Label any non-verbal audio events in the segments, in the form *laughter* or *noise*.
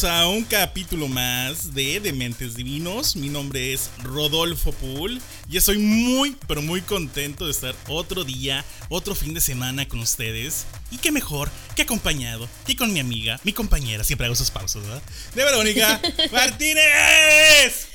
Bienvenidos a un capítulo más de Dementes Divinos. Mi nombre es Rodolfo Pool y estoy muy, pero muy contento de estar otro día, otro fin de semana con ustedes. Y qué mejor que acompañado que con mi amiga, mi compañera, siempre hago sus pausas, ¿verdad? De Verónica *laughs* Martínez.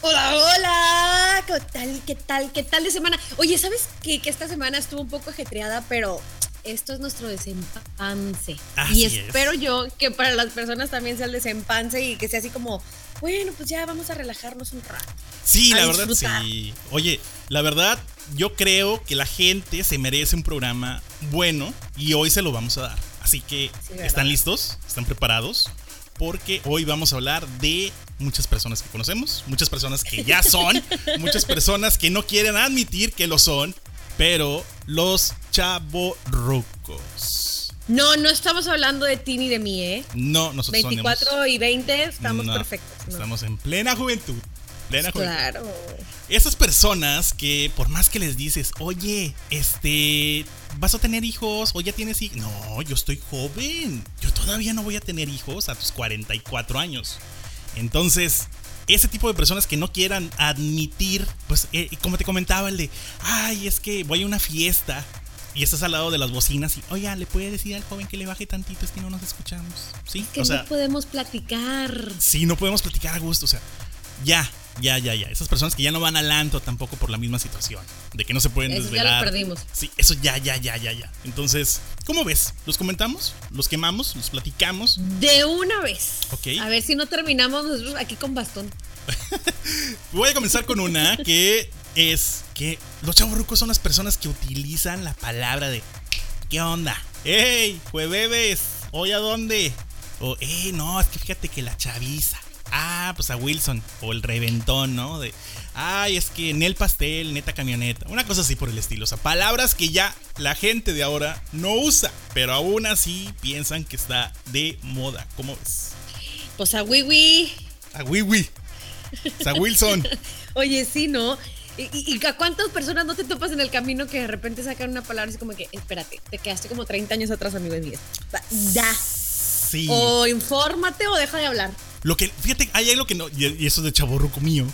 Hola, hola. ¿Qué tal? ¿Qué tal? ¿Qué tal de semana? Oye, ¿sabes qué? Que esta semana estuvo un poco ajetreada, pero esto es nuestro desempance. y espero yo que para las personas también sea el desempance y que sea así como, bueno, pues ya vamos a relajarnos un rato. Sí, la verdad sí. Oye, la verdad, yo creo que la gente se merece un programa bueno y hoy se lo vamos a dar. Así que, ¿están listos? ¿Están preparados? Porque hoy vamos a hablar de muchas personas que conocemos, muchas personas que ya son, *laughs* muchas personas que no quieren admitir que lo son pero los chavorrucos. No, no estamos hablando de ti ni de mí, ¿eh? No, nosotros 24 y 20 estamos perfectos. Estamos en plena juventud. Plena claro. Esas personas que por más que les dices, oye, este, vas a tener hijos o ya tienes hijos. No, yo estoy joven. Yo todavía no voy a tener hijos a tus 44 años. Entonces, ese tipo de personas que no quieran admitir, pues eh, como te comentaba, el de, ay, es que voy a una fiesta y estás al lado de las bocinas y, oye, le puede decir al joven que le baje tantito, es que no nos escuchamos. Sí, que no podemos platicar. Sí, no podemos platicar a gusto, o sea, ya, ya, ya, ya. Esas personas que ya no van al anto tampoco por la misma situación. De que no se pueden eso desvelar. Ya lo perdimos. Sí, eso ya, ya, ya, ya, ya. Entonces, ¿cómo ves? ¿Los comentamos? ¿Los quemamos? ¿Los platicamos? De una vez. Ok. A ver si no terminamos nosotros aquí con bastón. *laughs* Voy a comenzar con una que es que los chavorrucos son las personas que utilizan la palabra de ¿Qué onda? ¡Ey! bebés ¿Hoy a dónde? O, ¡Ey! No, es que fíjate que la chaviza. Ah, pues a Wilson. O el reventón, ¿no? De, ay, es que en el pastel, neta camioneta. Una cosa así por el estilo. O sea, palabras que ya la gente de ahora no usa. Pero aún así piensan que está de moda. ¿Cómo ves? Pues a Wiwi. A Wiwi. O sea, Wilson. *laughs* Oye, sí, ¿no? ¿Y, a cuántas personas no te topas en el camino que de repente sacan una palabra así como que, espérate, te quedaste como 30 años atrás, amigo mío? Da. Sí. O infórmate o deja de hablar. Lo que, fíjate, hay algo que no, y eso es de chaborruco mío,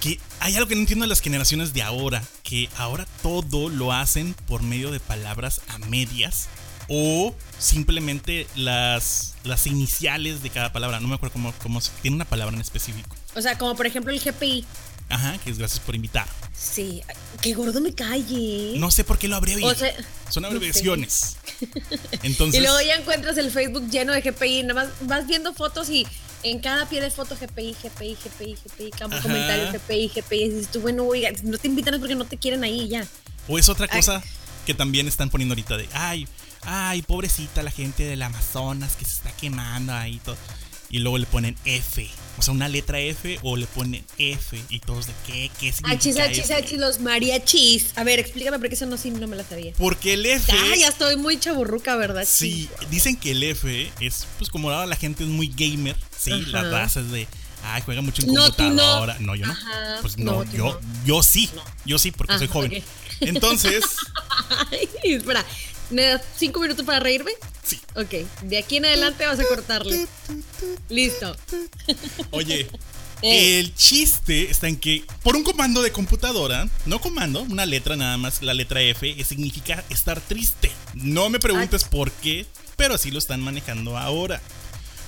que hay algo que no entiendo de las generaciones de ahora, que ahora todo lo hacen por medio de palabras a medias o simplemente las, las iniciales de cada palabra. No me acuerdo cómo, cómo tiene una palabra en específico. O sea, como por ejemplo el GPI. Ajá, que es gracias por invitar. Sí, qué gordo me calle. No sé por qué lo abrevian. Son abreviaciones. *laughs* Entonces. Y luego ya encuentras el Facebook lleno de GPI, nada más vas viendo fotos y en cada pie de foto GPI, GPI, GPI, GPI, campo comentario GPI, GPI. Y dices tú, bueno, oiga, no te invitan porque no te quieren ahí ya. O es otra cosa que también están poniendo ahorita de, ay, ay, pobrecita la gente del Amazonas que se está quemando ahí todo. Y luego le ponen F. O sea, una letra F o le ponen F. Y todos de qué, qué significa H, H, los mariachis. A ver, explícame porque eso no, sí, no me la sabía. Porque el F. Ah, ya estoy muy chaburruca, ¿verdad? Sí, dicen que el F es, pues como ahora la gente es muy gamer, sí, la raza es de. Ay, juega mucho en computadora. No, yo no. Pues no, yo, yo sí. Yo sí, porque soy joven. Entonces. *laughs* Ay, espera. ¿Me das cinco minutos para reírme? Sí. Ok, de aquí en adelante vas a cortarle. Listo. Oye, *laughs* eh. el chiste está en que por un comando de computadora, no comando, una letra nada más, la letra F, significa estar triste. No me preguntes por qué, pero así lo están manejando ahora.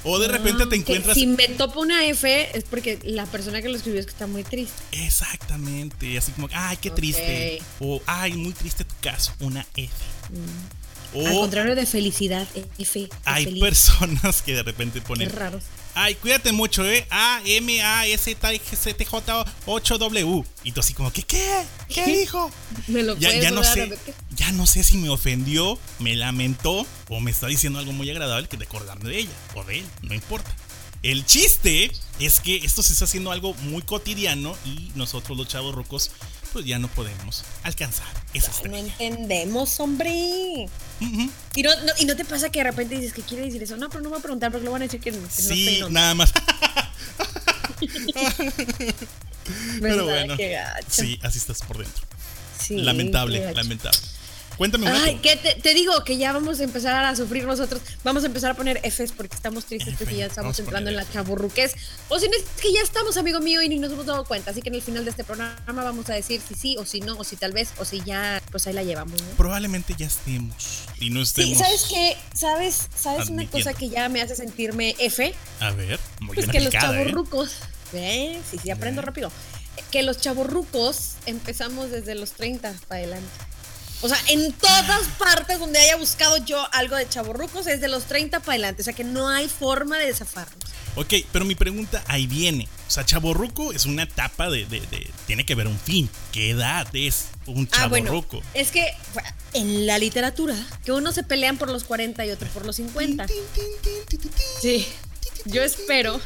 O de repente te ah, encuentras. Si me topo una F es porque la persona que lo escribió es que está muy triste. Exactamente. Así como, ay, qué triste. O, ay, muy triste tu caso. Una F. Al contrario de felicidad, F. Hay personas que de repente ponen. Qué raros. Ay, cuídate mucho, ¿eh? A, M, A, S, T, C, T, J, 8, W. Y tú así como, ¿qué, qué? ¿Qué dijo? *laughs* me lo ya, ya no sé, ya no sé si me ofendió, me lamentó o me está diciendo algo muy agradable que de acordarme de ella o de él, no importa. El chiste es que esto se está haciendo algo muy cotidiano y nosotros los chavos rocos pues ya no podemos alcanzar esa No entendemos, hombre. y, no, y, no, te pasa que de repente dices que quiere decir eso. No, pero no me voy a preguntar porque lo van a decir que, no Sí, nada más. *laughs* pero bueno. Sí, así estás por dentro. lamentable, lamentable. Cuéntame un Ay, que te, digo que ya vamos a empezar a sufrir nosotros. Vamos a empezar a poner Fs porque estamos tristes porque ya estamos entrando en la chaburruquez. O si no es que ya estamos, amigo mío, y ni nos hemos dado cuenta. Así que en el final de este programa vamos a decir si sí o si no, o si tal vez, o si ya, pues ahí la llevamos. Probablemente ya estemos y no estemos. Sí, ¿sabes qué? ¿Sabes, sabes una cosa que ya me hace sentirme F? A ver, muy Pues que los ¿eh? chaburrucos. ¿eh? Sí, sí, aprendo rápido. Que los chaburrucos empezamos desde los 30 para adelante. O sea, en todas partes donde haya buscado yo algo de chaborrucos es de los 30 para adelante. O sea que no hay forma de desafarnos. Ok, pero mi pregunta ahí viene. O sea, chaborruco es una etapa de, Tiene que ver un fin. ¿Qué edad es un chaborruco? Ah, bueno, es que en la literatura, que unos se pelean por los 40 y otro por los 50. Sí. Yo espero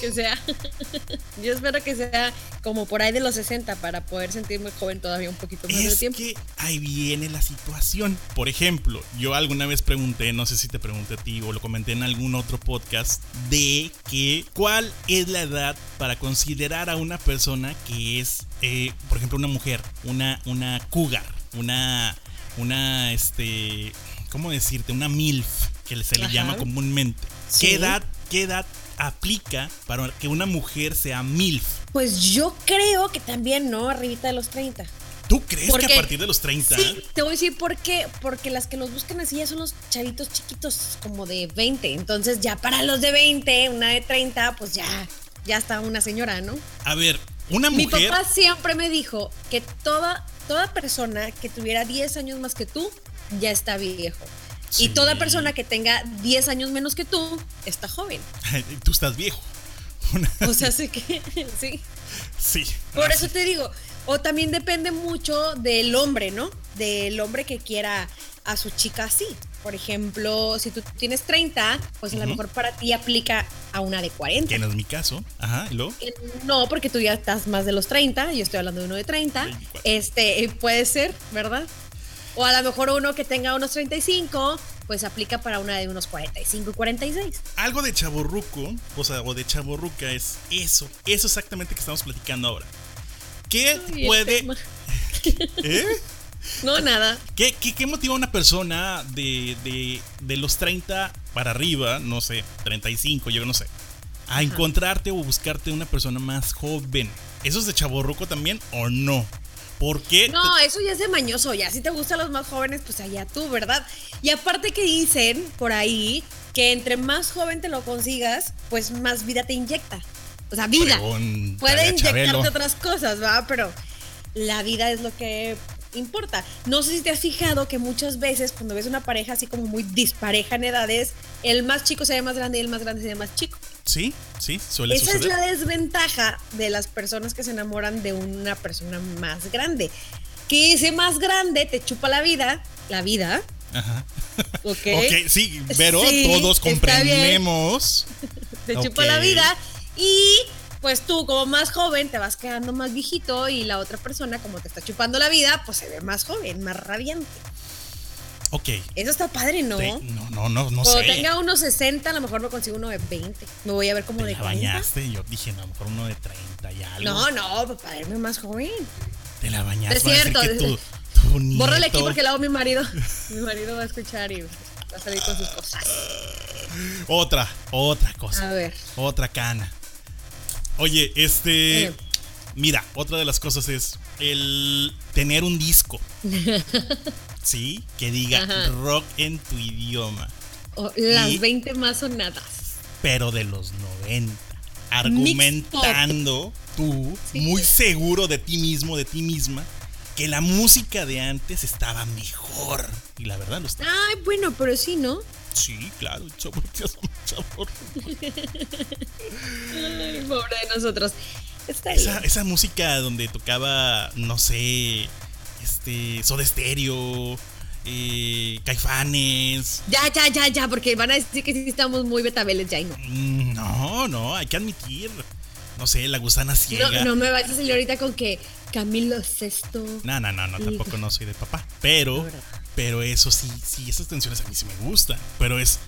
que sea. *laughs* Yo espero que sea como por ahí de los 60 para poder sentirme joven todavía un poquito más de tiempo. que ahí viene la situación. Por ejemplo, yo alguna vez pregunté, no sé si te pregunté a ti o lo comenté en algún otro podcast, de que cuál es la edad para considerar a una persona que es, eh, por ejemplo, una mujer, una, una cougar, una, una, este, ¿cómo decirte? Una MILF, que se le llama comúnmente. ¿Qué edad, qué edad aplica para que una mujer sea MILF? Pues yo creo que también, ¿no? Arribita de los 30. ¿Tú crees que a partir de los 30? Sí, te voy a decir por qué. Porque las que los buscan así ya son los chavitos chiquitos, como de 20. Entonces, ya para los de 20, una de 30, pues ya, ya está una señora, ¿no? A ver, una mujer. Mi papá siempre me dijo que toda, toda persona que tuviera 10 años más que tú ya está viejo. Y toda persona que tenga 10 años menos que tú está joven. tú estás viejo. o sea, sí que *laughs* sí. Sí. Por eso te digo, o también depende mucho del hombre, ¿no? Del hombre que quiera a su chica así. Por ejemplo, si tú tienes 30, pues a lo mejor para ti aplica a una de 40. Que no es mi caso. Ajá, ¿y luego? No, porque tú ya estás más de los 30, yo estoy hablando de uno de 30. Este, puede ser, ¿verdad? O a lo mejor uno que tenga unos 35, pues aplica para una de unos 45 y 46. Algo de chaborruco, o sea, o de chaborruca es eso, eso exactamente que estamos platicando ahora. ¿Qué puede... *laughs* ¿Eh? No, nada. ¿Qué, qué, motiva a una persona de, de, los 30 para arriba, no sé, 35, yo no sé, a encontrarte o buscarte una persona más joven? ¿Eso es de chaborruco también o no? ¿Por qué? No, eso ya es de mañoso, ya. Si te gustan los más jóvenes, pues allá tú, ¿verdad? Y aparte que dicen por ahí que entre más joven te lo consigas, pues más vida te inyecta. O sea, vida. Puede inyectarte otras cosas, ¿verdad? Pero la vida es lo que importa. No sé si te has fijado que muchas veces cuando ves una pareja así como muy dispareja en edades, el más chico se ve más grande y el más grande se ve más chico. Sí, sí, suele Esa es la desventaja de las personas que se enamoran de una persona más grande. Que ese más grande te chupa la vida, la vida. Ajá. *laughs* Ok, okay sí, pero todos comprendemos. *laughs* te chupa la vida y pues tú como más joven te vas quedando más viejito y la otra persona como te está chupando la vida, pues se ve más joven, más radiante. Ok. Eso está padre, ¿no? no, no, no, no Cuando tenga unos 60, a lo mejor me consigo uno de 20. Me voy a ver como de la bañaste, yo dije, a lo mejor uno de 30 y algo. No, no, para verme más joven. Te la bañaste. Es cierto. Bórrale aquí porque luego mi marido, *laughs* mi marido va a escuchar y va a salir con sus cosas. Otra, otra cosa. A ver. Otra cana. Oye, este. Mira, otra de las cosas es el tener un disco. *laughs* sí, que diga rock en tu idioma. las 20 más sonadas. Pero de los 90. Argumentando tú, muy seguro de ti mismo, de ti misma, que la música de antes estaba mejor. Y la verdad lo está. Ay, bueno, pero sí, ¿no? Sí, claro, chabor, chabor. Ay, pobre de nosotros. esa, esa, música donde tocaba, no sé, este, Soda Stereo, eh, Caifanes. Ya, ya, ya, ya, porque van a decir que sí estamos muy betabeles ya y no. Mm, no, no, hay que admitir. No sé, la gusana ciega. No, no me vayas a salir ahorita con que Camilo Sesto. No, no, no, no, tampoco no soy de papá. Pero pero eso sí, sí, esas tensiones a mí sí me gustan. Pero es,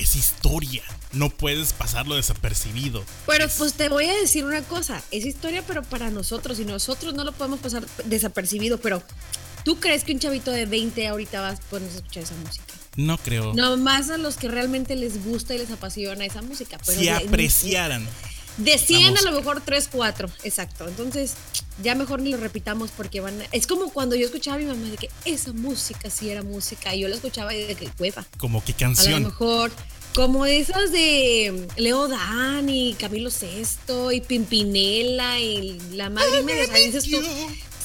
es historia. No puedes pasarlo desapercibido. Pero pues te voy a decir una cosa. Es historia, pero para nosotros. Y nosotros no lo podemos pasar desapercibido. Pero ¿Tú crees que un chavito de 20 ahorita vas a ponerse a escuchar esa música? No creo. No, más a los que realmente les gusta y les apasiona esa música. Pero si apreciaran. De 100 a lo mejor 3, 4, exacto. Entonces, ya mejor ni lo repitamos porque van a... Es como cuando yo escuchaba a mi mamá de que esa música sí era música y yo la escuchaba y de que hueva. Como qué canción. A lo mejor como esas de Leo Dan y Camilo Sesto y Pimpinela y la madre me dices tú.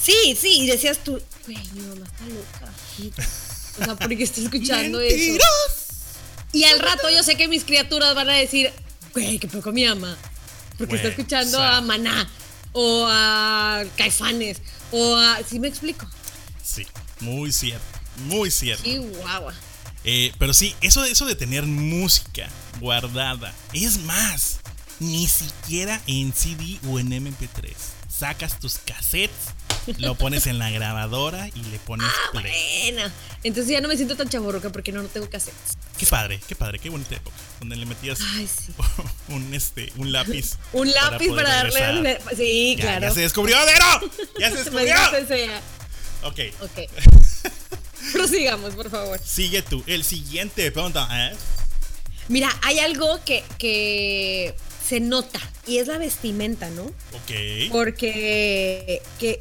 Sí, sí, y decías tú, güey, mi mamá está loca. O sea, porque está escuchando eso. Y al rato yo sé que mis criaturas van a decir, güey, qué poco mi ama. Porque está escuchando a Maná o a Caifanes o a... ¿Sí me explico? Sí, muy cierto, muy cierto. Guau. Eh, pero sí, eso, eso de tener música guardada, es más, ni siquiera en CD o en MP3. Sacas tus cassettes, lo pones en la grabadora y le pones ah, Bueno, entonces ya no me siento tan chaborroca porque no, no tengo cassettes. Qué padre, qué padre, qué bonita época. Donde le metías *laughs* un, este, un lápiz. *laughs* un lápiz para, darle. Sí, claro. Ya se descubrió, Dero. Ya se *laughs* descubrió. ok. Ok. Prosigamos, por favor. Sigue tú. El siguiente pregunta ¿eh? Mira, hay algo que, que se nota y es la vestimenta, ¿no? Ok. Porque que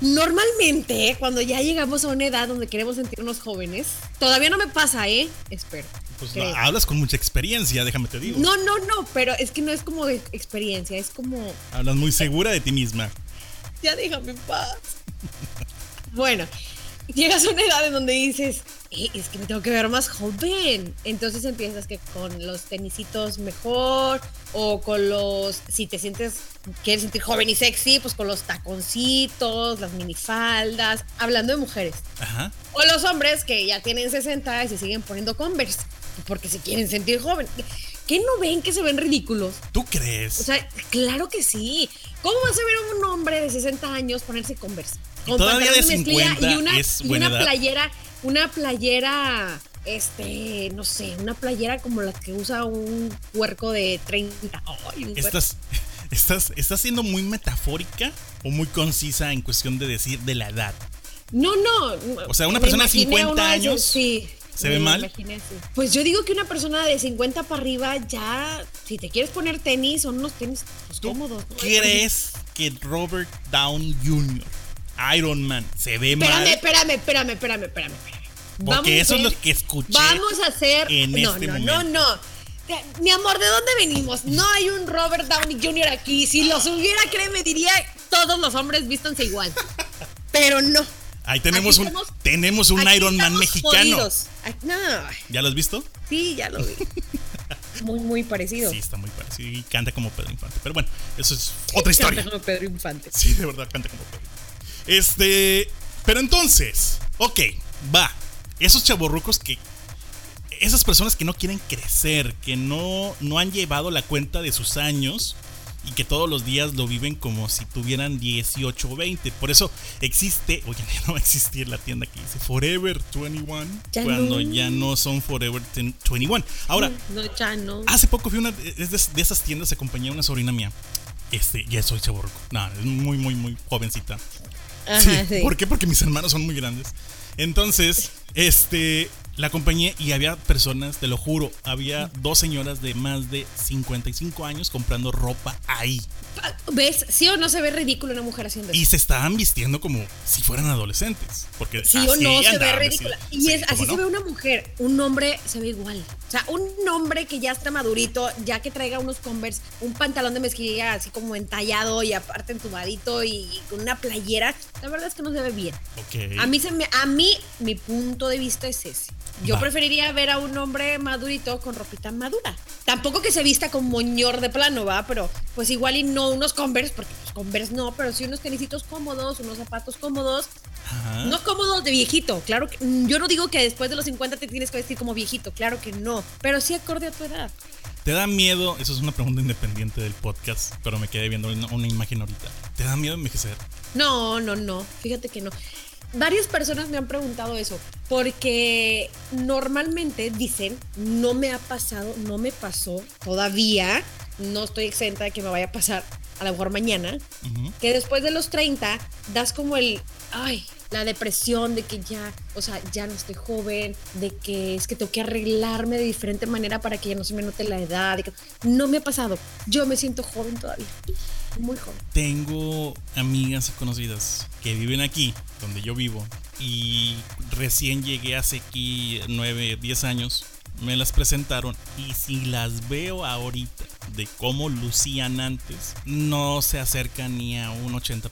normalmente cuando ya llegamos a una edad donde queremos sentirnos jóvenes, todavía no me pasa, ¿eh? Espero. Pues hablas con mucha experiencia, déjame te digo. No, no, no, pero es que no es como experiencia, es como... Hablas muy segura de ti misma. Ya déjame en paz. bueno, llegas a una edad en donde dices, eh, es que me tengo que ver más joven. Entonces empiezas que con los tenisitos mejor o con los, si te sientes, quieres sentir joven y sexy, pues con los taconcitos, las minifaldas, hablando de mujeres. Ajá. O los hombres que ya tienen 60 y se siguen poniendo Converse porque se quieren sentir joven. ¿Qué no ven que se ven ridículos? ¿Tú crees? O sea, claro que sí. ¿Cómo vas a ver a un hombre de 60 años ponerse Converse? todavía de 50 y una, es buena una playera, una playera, este, no sé, una playera como la que usa un puerco de 30. estás, *laughs* estás, ¿Estás siendo muy metafórica o muy concisa en cuestión de decir de la edad? No, no. O sea, una persona de 50 años. sí. ¿Se ve mal? Pues yo digo que una persona de 50 para arriba ya, si te quieres poner tenis, son unos tenis pues, cómodos. ¿Crees que Robert Downey Jr. Iron Man se ve mal. Espérame, espérame, espérame, espérame, espérame. Porque eso es lo que escuché. Vamos a hacer. En no, este no, momento. no, no. Mi amor, ¿de dónde venimos? No hay un Robert Downey Jr. aquí. Si los hubiera, créeme, diría todos los hombres vístanse igual. *laughs* Pero no. Ahí tenemos un, tenemos un Iron Man mexicano. no. ¿Ya lo has visto? Sí, ya lo vi. *laughs* muy, muy parecido. Sí, está muy parecido. Y canta como Pedro Infante. Pero bueno, eso es otra historia. Canta como Pedro Infante. Sí, de verdad, canta como Pedro este. Pero entonces, ok, va. Esos chaborrucos que. Esas personas que no quieren crecer, que no, no han llevado la cuenta de sus años y que todos los días lo viven como si tuvieran 18 o 20. Por eso existe, oye, *laughs* ya no va a existir la tienda que dice Forever 21 cuando ya no son Forever 21. Ahora, no, hace poco fui una de, esas tiendas, acompañé a una sobrina mía. Este, ya soy chaborruco. No, es muy, muy, muy jovencita sí. ¿Por qué? Porque mis hermanos son muy grandes. Entonces, este, la compañía y había personas, te lo juro, había dos señoras de más de 55 años comprando ropa ahí. ¿Ves? ¿Sí o no se ve ridículo una mujer haciendo eso? Y se estaban vistiendo como si fueran adolescentes. Porque sí o no se ve ridícula. Y es, así se ve una mujer. Un hombre se ve igual. O sea, un hombre que ya está madurito, ya que traiga unos Converse, un pantalón de mezquilla así como entallado y aparte entubadito y con una playera, la verdad es que no se ve bien. Okay. A mí se me, a mí mi punto de vista es ese. Yo preferiría ver a un hombre madurito con ropita madura. Tampoco que se vista con moñor de plano, va, pero pues igual y no unos Converse, porque pues Converse no, pero sí unos tenisitos cómodos, unos zapatos cómodos. No cómodos de viejito, claro que mm, yo no digo que después de los 50 te tienes que vestir como viejito, claro que no, pero sí acorde a tu edad. ¿Te da miedo? Eso es una pregunta independiente del podcast, pero me quedé viendo una imagen ahorita. ¿Te da miedo envejecer? No, no, no. Fíjate que no varias personas me han preguntado eso, porque normalmente dicen, no me ha pasado, no me pasó todavía, no estoy exenta de que me vaya a pasar a lo mejor mañana, que después de los 30 das como el, ay, la depresión de que ya, o sea, ya no estoy joven, de que es que tengo que arreglarme de diferente manera para que ya no se me note la edad. no me ha pasado. Yo me siento joven todavía. Tengo amigas y conocidas que viven aquí, donde yo vivo, y recién llegué hace aquí 9, 10 años. Me las presentaron y si las veo ahorita de cómo lucían antes no se acerca ni a un 80%.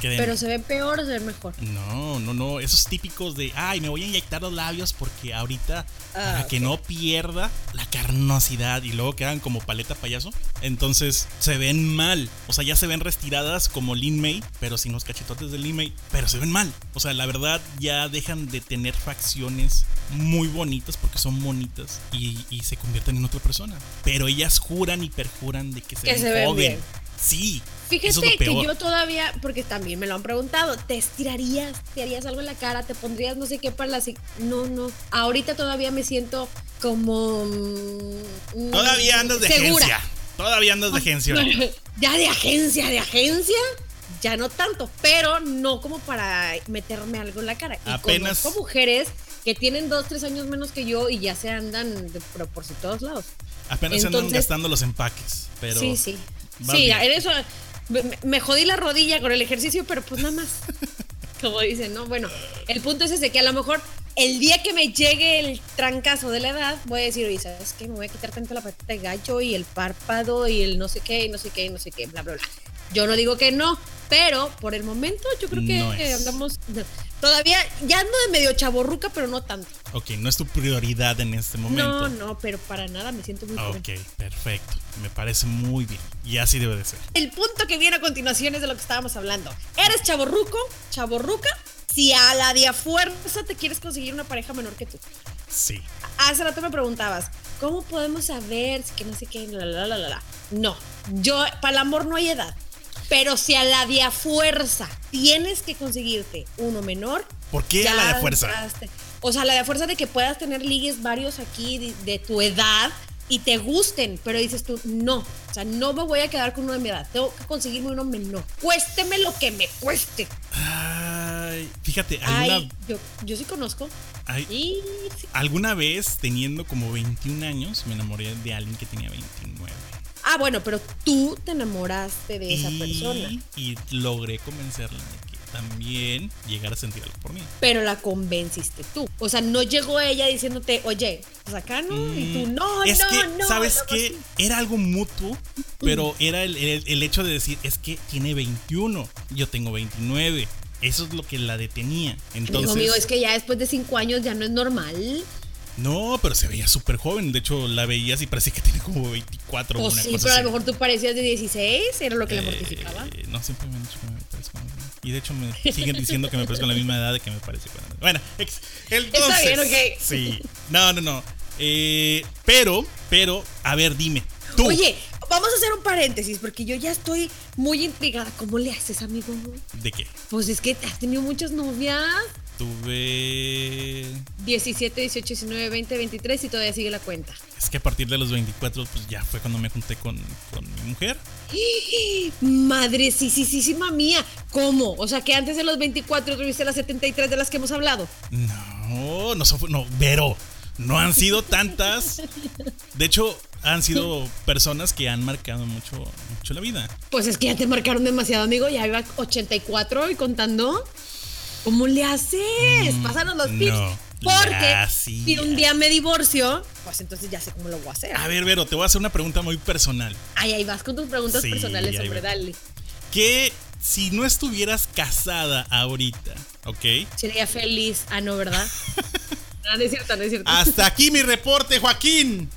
Pero se ve peor o se ve mejor. No, no, no. Esos típicos de, ay, me voy a inyectar los labios porque ahorita, para ah, que no pierda la carnosidad y luego quedan como paleta payaso. Entonces se ven mal. O sea, ya se ven restiradas como Lin May, pero sin los cachetotes de Lin May. Pero se ven mal. O sea, la verdad ya dejan de tener facciones muy bonitas porque son bonitas y, y se convierten en otra persona. Pero ellas juran y perjuran de que se, ven, Bien. Sí. Fíjate que yo todavía, porque también me lo han preguntado, ¿te estirarías? ¿Te harías algo en la cara? ¿Te pondrías no sé qué para la... No, no. Ahorita todavía me siento como... Mm, todavía andas de agencia. Todavía andas de agencia. *laughs* Ya de agencia, de agencia. Ya no tanto, pero no como para meterme algo en la cara. Y Apenas. Conozco mujeres que tienen dos, tres años menos que yo y ya se andan de, por, todos lados. Apenas se andan gastando los empaques, pero. Sí, sí. Sí, en eso me, jodí la rodilla con el ejercicio, pero pues nada más. *laughs* Como dicen, ¿no? Bueno, el punto es ese, que a lo mejor el día que me llegue el trancazo de la edad, voy a decir, oye, ¿sabes qué? Me voy a quitar tanto la patita de gallo y el párpado y el no sé qué, y no sé qué, y no sé qué, bla, bla, bla. Yo no digo que no, pero por el momento yo creo que andamos todavía ya ando de medio chaborruca, pero no tanto. Ok, no es tu prioridad en este momento. No, no, pero para nada me siento muy bien. Ok, perfecto. Me parece muy bien. Y así debe de ser. El punto que viene a continuación es de lo que estábamos hablando. Eres chaborruco, chaborruca, si a la de fuerza te quieres conseguir una pareja menor que tú. Sí. Hace rato me preguntabas, ¿cómo podemos saber que no sé qué? La, la, la, la, No, yo, para el amor no hay edad. Pero si a la de fuerza tienes que conseguirte uno menor. ¿Por qué a la de fuerza? O sea, la de fuerza de que puedas tener ligues varios aquí de, tu edad y te gusten, pero dices tú, no, o sea, no me voy a quedar con uno de mi edad, tengo que conseguirme uno menor, cuésteme lo que me cueste. Ay, fíjate, alguna... yo, yo sí conozco. Alguna vez, teniendo como 21 años, me enamoré de alguien que tenía 29. Ah, bueno, pero tú te enamoraste de esa persona. Y logré convencerla de que también llegara a sentir algo por mí. Pero la convenciste tú. O sea, no llegó ella diciéndote, oye, pues acá no, y tú, mm, no, es que, no. ¿Sabes qué? Era algo mutuo, *laughs* pero era el, hecho de decir, es que tiene 21, yo tengo 29. Eso es lo que la detenía. Entonces, amigo, es que ya después de cinco años ya no es normal. No, pero se veía súper joven. De hecho, la veías y parecía que tiene como 24 o pues sí, pero a lo mejor tú parecías de 16, era lo que le mortificaba. Eh, no, siempre me han dicho que me parezco Y de hecho, me siguen diciendo que me parezco a la misma edad de que me parece. Bueno, entonces. Está bien, ok. Sí. No, no, no. Eh, pero, pero, a ver, dime. Tú. Oye, vamos a hacer un paréntesis porque yo ya estoy muy intrigada. ¿Cómo le haces, amigo? ¿De qué? Pues es que has tenido muchas novias. Tuve 17, 18, 19, 20, 23 y todavía sigue la cuenta. Es que a partir de los 24, pues ya fue cuando me junté con, con mi mujer. *gasps* Madre, sí, sí, sí, sí, mía. ¿Cómo? O sea, que antes de los 24 tuviste las 73 de las que hemos hablado. No, no, no, pero no han sido tantas. De hecho, han sido personas que han marcado mucho, mucho la vida. Pues es que ya te marcaron demasiado, amigo. Ya iba 84 y contando. ¿Cómo le haces? Mm, Pásanos los tips. porque si un día me divorcio, pues entonces ya sé cómo lo voy a hacer. A ver, Vero, te voy a hacer una pregunta muy personal. Ay, ahí vas con tus preguntas personales, hombre, dale. Que si no estuvieras casada ahorita, ¿ok? Sería feliz. Ah, no, ¿verdad? no, *laughs* no es cierto, no es cierto. Hasta aquí mi reporte, Joaquín.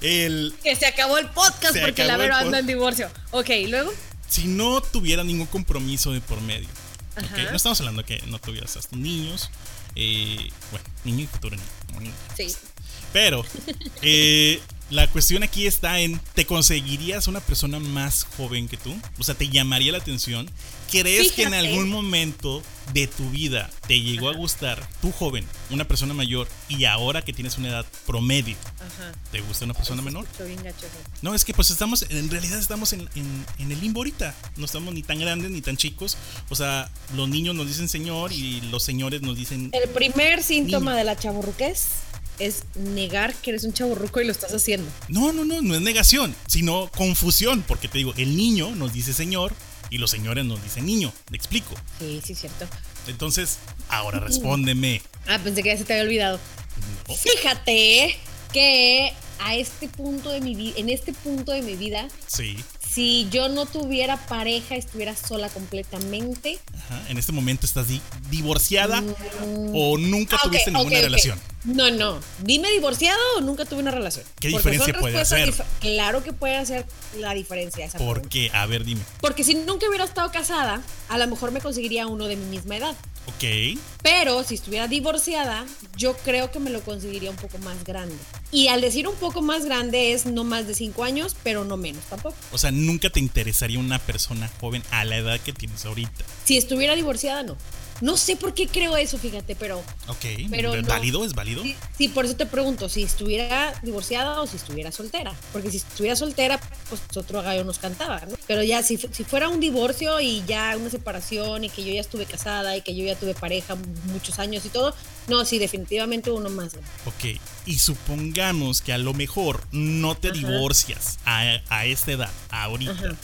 El... Que se acabó el podcast porque la Vero anda en divorcio. Ok, luego. Si no tuviera ningún compromiso de por medio, no estamos hablando que no tuvieras hasta niños. Eh, bueno, niño y futuro niño. Sí. Pero, *laughs* eh, la cuestión aquí está en, ¿te conseguirías una persona más joven que tú? O sea, ¿te llamaría la atención? ¿Crees que en algún momento de tu vida te llegó a gustar tu joven, una persona mayor, y ahora que tienes una edad promedio, ¿te gusta una persona menor? No, es que pues estamos, en realidad estamos en, el limbo ahorita. No estamos ni tan grandes ni tan chicos. O sea, los niños nos dicen señor y los señores nos dicen... El primer síntoma de la chaburruquez es negar que eres un chaburruco y lo estás haciendo. No, no, no, no es negación, sino confusión, porque te digo, el niño nos dice señor y los señores nos dicen niño. ¿Me explico? Sí, sí, cierto. Entonces, ahora respóndeme. Ah, pensé que ya se te había olvidado. Fíjate que a este punto de mi vida, en este punto de mi vida, sí si yo no tuviera pareja, estuviera sola completamente. Ajá. En este momento estás divorciada mm. o nunca ah, tuviste ninguna relación. No, no. Dime divorciado o nunca tuve una relación. ¿Qué diferencia puede hacer? Claro que puede hacer la diferencia. Esa ¿Por qué? A ver, dime. Porque si nunca hubiera estado casada, a lo mejor me conseguiría uno de mi misma edad. Ok. Pero si estuviera divorciada, yo creo que me lo conseguiría un poco más grande. Y al decir un poco más grande es no más de cinco años, pero no menos tampoco. O sea, nunca te interesaría una persona joven a la edad que tienes ahorita. Si estuviera divorciada, no. No sé por qué creo eso, fíjate, pero. Ok, pero ¿es válido? ¿Es válido? Sí, por eso te pregunto, si estuviera divorciada o si estuviera soltera. Porque si estuviera soltera, pues otro gallo nos cantaba, ¿no? Pero ya, si, si fuera un divorcio y ya una separación y que yo ya estuve casada y que yo ya tuve pareja muchos años y todo, no, sí, definitivamente uno más. Ok, y supongamos que a lo mejor no te divorcias a, a, esta edad, ahorita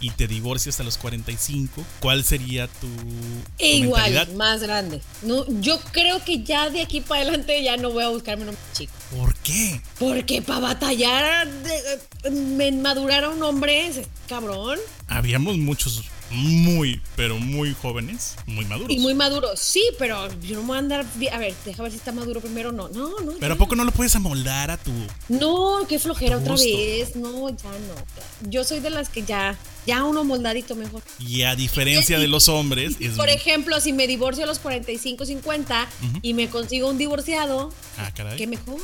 y te divorcias a los 45, ¿cuál sería tu, Igual, más grande. No, yo creo que ya de aquí para adelante ya no voy a buscarme un chico. ¿Por qué? Porque para batallar, me madurar a un hombre, cabrón. Habíamos muchos muy, pero muy jóvenes, muy maduros. Y muy maduros, sí, pero yo no me voy a andar. A ver, deja ver si está maduro primero o no. No, no. Pero ¿a poco no lo puedes amoldar a tu. No, qué flojera otra vez. No, ya no. Yo soy de las que ya. Ya uno moldadito mejor. Y a diferencia de los hombres. por ejemplo, si me divorcio a los 45, 50 y me consigo un divorciado. Ah, caray. Qué mejor.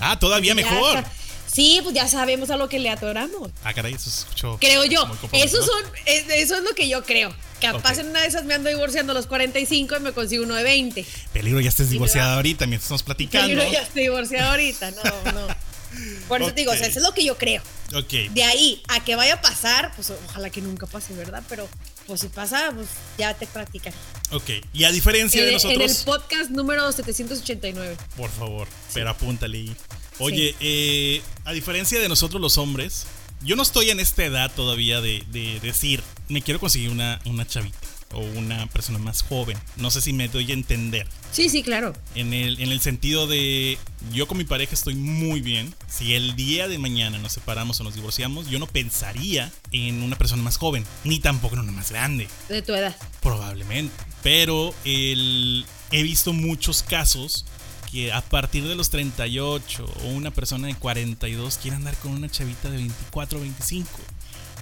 Ah, todavía mejor. Sí, pues ya sabemos a lo que le atoramos. Ah, caray, eso se escuchó. Creo yo. Eso, son, eso es lo que yo creo. Capaz en una de esas me ando divorciando a los 45 y me consigo uno de 20. Peligro, ya estés divorciada ahorita mientras estamos platicando. Peligro, ya estoy divorciada ahorita. No, no. Por eso te digo, o sea, eso es lo que yo creo. Ok. De ahí a que vaya a pasar, pues ojalá que nunca pase, ¿verdad? Pero pues si pasa, pues ya te practican. Ok. Y a diferencia de nosotros. En el podcast número 789. Por favor, pero apúntale. Oye, eh, a diferencia de nosotros los hombres, yo no estoy en esta edad todavía de, decir, me quiero conseguir una, una chavita o una persona más joven. No sé si me doy a entender. Sí, sí, claro. En el, en el sentido de, yo con mi pareja estoy muy bien. Si el día de mañana nos separamos o nos divorciamos, yo no pensaría en una persona más joven, ni tampoco en una más grande. De tu edad. Probablemente. Pero el, he visto muchos casos que a partir de los 38 o una persona de 42 quiere andar con una chavita de 24 o 25.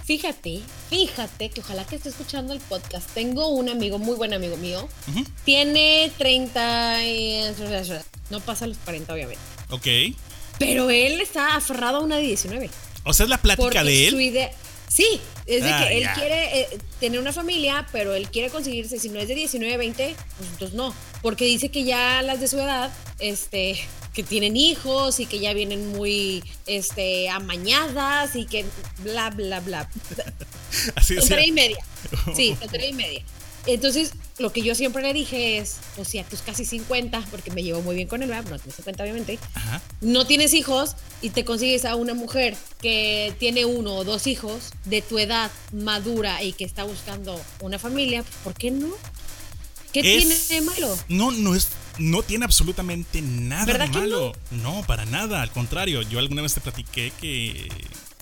Fíjate, fíjate que ojalá que esté escuchando el podcast. Tengo un amigo, muy buen amigo mío. Tiene 30 y... No pasa los 40, obviamente. Ok. Pero él está aferrado a una de 19. O sea, es la plática de él. Su idea, Sí, es de que ah, él quiere eh, tener una familia, pero él quiere conseguirse, si no es de 19, 20, pues entonces no. Porque dice que ya las de su edad, este, que tienen hijos y que ya vienen muy, este, amañadas y que bla, bla, bla. *laughs* Así es. *laughs* y media. Sí, tontería y media. Entonces, lo que yo siempre le dije es, o sea, tus casi 50, porque me llevo muy bien con él, no tienes 50 obviamente, no tienes hijos y te consigues a una mujer que tiene uno o dos hijos de tu edad madura y que está buscando una familia, pues, ¿por qué no? ¿Qué tiene de malo? No, no es no tiene absolutamente nada de malo. No? no? para nada. Al contrario, yo alguna vez te platiqué que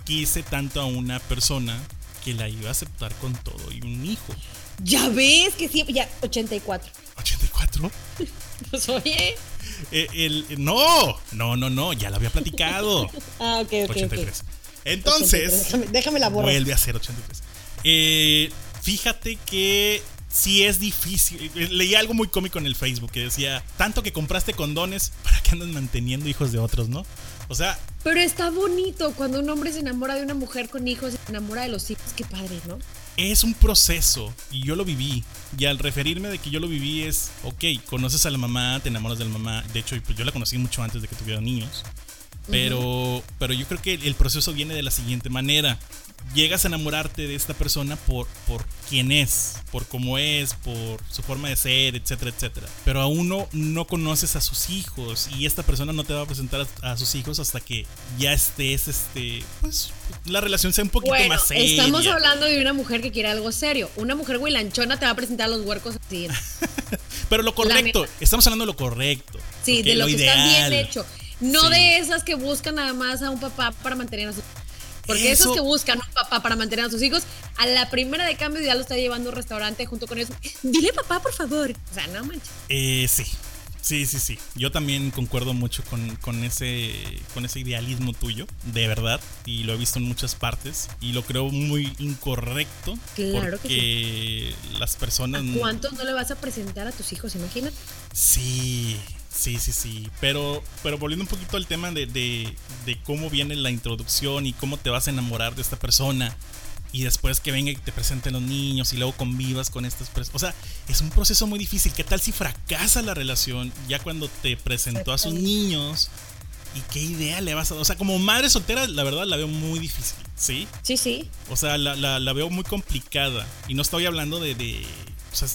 quise tanto a una persona que la iba a aceptar con todo y un hijo. Ya ves que siempre. Ya, 84. ¿84? *laughs* Pues oye. Eh, el, no, no, no, no, ya lo había platicado. *laughs* ah, ok, ok. 83. Entonces. Déjame, la borrar. Vuelve a ser 83. Eh, fíjate que sí es difícil. Leí algo muy cómico en el Facebook que decía: Tanto que compraste condones, ¿para qué andas manteniendo hijos de otros, no? O sea. Pero está bonito cuando un hombre se enamora de una mujer con hijos y se enamora de los hijos. Qué padre, ¿no? Es un proceso y yo lo viví. Y al referirme de que yo lo viví es, ok, conoces a la mamá, te enamoras de la mamá. De hecho, pues yo la conocí mucho antes de que tuviera niños. Pero, pero yo creo que el proceso viene de la siguiente manera llegas a enamorarte de esta persona por, por quién es, por cómo es, por su forma de ser, etcétera, etcétera. Pero aún no, no conoces a sus hijos y esta persona no te va a presentar a, sus hijos hasta que ya estés, este, pues, la relación sea un poquito más seria. Estamos hablando de una mujer que quiere algo serio. Una mujer huilanchona te va a presentar a los huercos así. *laughs* Pero lo correcto, estamos hablando de lo correcto. Sí, de lo, que está bien hecho. No de esas que buscan nada más a un papá para mantener a su porque esos que buscan un papá para mantener a sus hijos, a la primera de cambio ya lo está llevando a un restaurante junto con ellos. Dile papá, por favor. O sea, no manches. Eh, sí. Sí, sí, sí. Yo también concuerdo mucho con, ese, con ese idealismo tuyo, de verdad. Y lo he visto en muchas partes. Y lo creo muy incorrecto. Claro que sí. las personas. ¿A ¿Cuántos no le vas a presentar a tus hijos? Imagínate. Sí, Sí, sí, sí. Pero, pero volviendo un poquito al tema de, de, cómo viene la introducción y cómo te vas a enamorar de esta persona. Y después que venga y te presenten los niños y luego convivas con estas personas. O sea, es un proceso muy difícil. ¿Qué tal si fracasa la relación ya cuando te presentó a sus niños? ¿Y qué idea le vas a dar? O sea, como madre soltera, la verdad la veo muy difícil, ¿sí? Sí, sí. O sea, la, la, veo muy complicada. Y no estoy hablando de, de. O sea,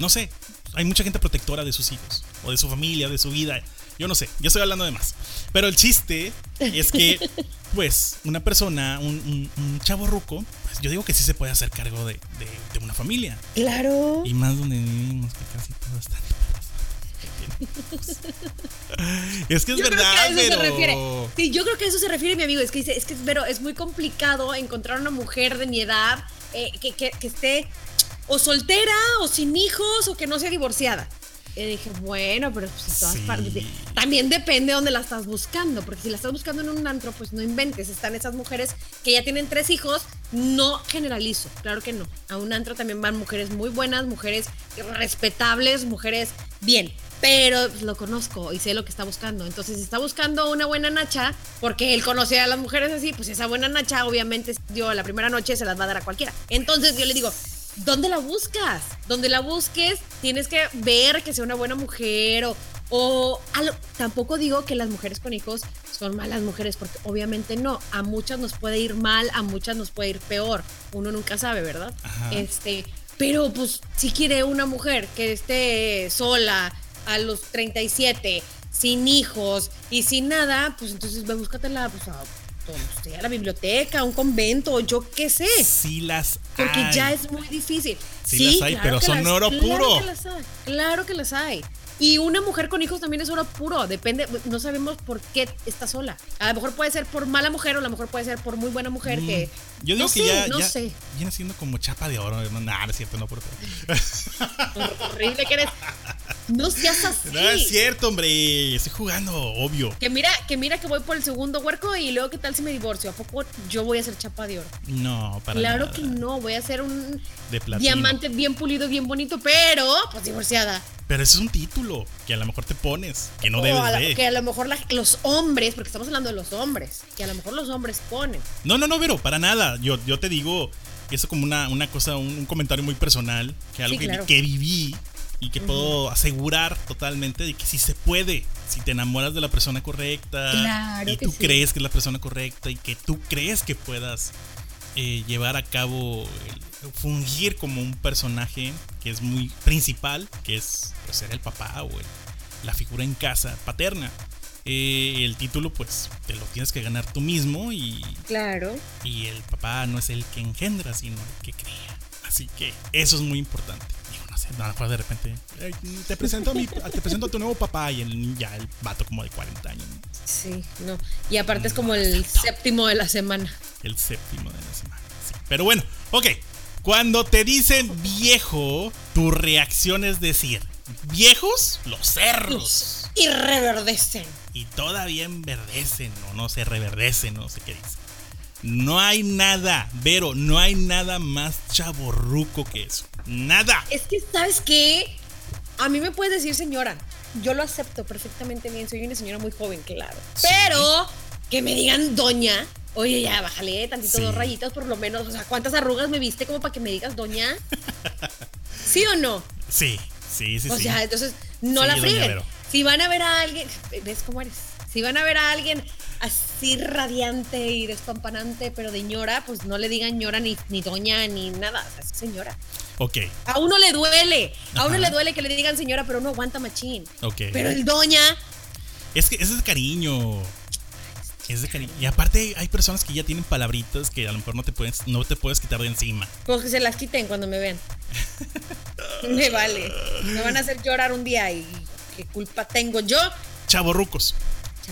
no sé hay mucha gente protectora de sus hijos, o de su familia, de su vida. Yo no sé, ya estoy hablando de más. Pero el chiste es que, *laughs* pues, una persona, un, chavo ruco, pues yo digo que sí se puede hacer cargo de, una familia. Claro. Y más donde vivimos, que casi todo está es que es verdad, pero... Se refiere. Sí, yo creo que a eso se refiere mi amigo. Es que dice, es que pero es muy complicado encontrar una mujer de mi edad eh, que, que, esté o soltera o sin hijos o que no sea divorciada. Y dije, bueno, pero pues en todas partes. También depende de dónde la estás buscando, porque si la estás buscando en un antro, pues no inventes. Están esas mujeres que ya tienen tres hijos, no generalizo, claro que no. A un antro también van mujeres muy buenas, mujeres respetables, mujeres bien. Pero pues, lo conozco y sé lo que está buscando. Entonces, si está buscando una buena nacha, porque él conoce a las mujeres así, pues esa buena nacha, obviamente, dio la primera noche se las va a dar a cualquiera. Entonces, yo le digo, ¿dónde la buscas? Donde la busques, tienes que ver que sea una buena mujer o, o tampoco digo que las mujeres con hijos son malas mujeres, porque obviamente no. A muchas nos puede ir mal, a muchas nos puede ir peor. Uno nunca sabe, ¿verdad? Este, pero pues si quiere una mujer que esté sola a los 37, sin hijos y sin nada, pues entonces ve, búscatela pues, a a la biblioteca, un convento, yo qué sé. Sí las Porque ya es muy difícil. Sí, las hay, pero son oro puro. Claro que las hay. Claro que las hay. Y una mujer con hijos también es oro puro. Depende, no sabemos por qué está sola. A lo mejor puede ser por mala mujer o a lo mejor puede ser por muy buena mujer que. Mm, yo digo que ya, no sé. viene siendo como chapa de oro. No, nada, es cierto, no por Horrible que eres. No seas así. No es cierto, hombre. Estoy jugando, obvio. Que mira, que mira que voy por el segundo huerco y luego qué tal si me divorcio. ¿A poco yo voy a ser chapa de oro? No, para Claro nada. que no. Voy a ser un diamante bien pulido, bien bonito, pero pues divorciada. Pero ese es un título que a lo mejor te pones, que no debes de. Que a lo mejor los hombres, porque estamos hablando de los hombres, que a lo mejor los hombres ponen. No, no, no, pero para nada. Yo, yo te digo eso como una, una cosa, un, comentario muy personal, que algo que, viví y que puedo asegurar totalmente de que si se puede, si te enamoras de la persona correcta y tú crees que es la persona correcta y que tú crees que puedas eh, llevar a cabo, fungir como un personaje que es muy principal, que es pues, ser el papá o la figura en casa paterna. Eh, el título pues te lo tienes que ganar tú mismo y claro. y el papá no es el que engendra sino el que crea. Así que eso es muy importante no sé nada de repente te presento a mi, te presento a tu nuevo papá y el ya el vato como de 40 años sí no y aparte es como el séptimo de la semana el séptimo de la semana. Pero bueno, ok. Cuando te dicen viejo, tu reacción es decir, viejos, los cerros. Y reverdecen. Y todavía enverdecen, o no se reverdecen, no sé qué dice. No hay nada, Vero, no hay nada más chaborruco que eso. Nada. Es que, ¿sabes qué? A mí me puedes decir señora. yo lo acepto perfectamente bien. Soy una señora muy joven, claro. Pero que me digan doña. Oye, ya, bájale tantito dos rayitas por lo menos. O sea, ¿cuántas arrugas me viste como para que me digas doña? *laughs* ¿Sí o no? Sí, sí, sí. O sea, entonces no la frieguen. Si van a ver a alguien, ¿ves cómo eres? Si van a ver a alguien así radiante y despampanante, pero de ñora, pues no le digan ñora ni, ni doña ni nada. O sea, es señora. Ok. A uno le duele. A uno le duele que le digan señora, pero uno aguanta machín. Ok. Pero el doña. Es que ese es de cariño. Es de cariño. Y aparte hay personas que ya tienen palabritas que a lo mejor no te puedes, no te puedes quitar de encima. Pues que se las quiten cuando me ven. *laughs* me vale. Me van a hacer llorar un día y qué culpa tengo yo. Chavorrucos.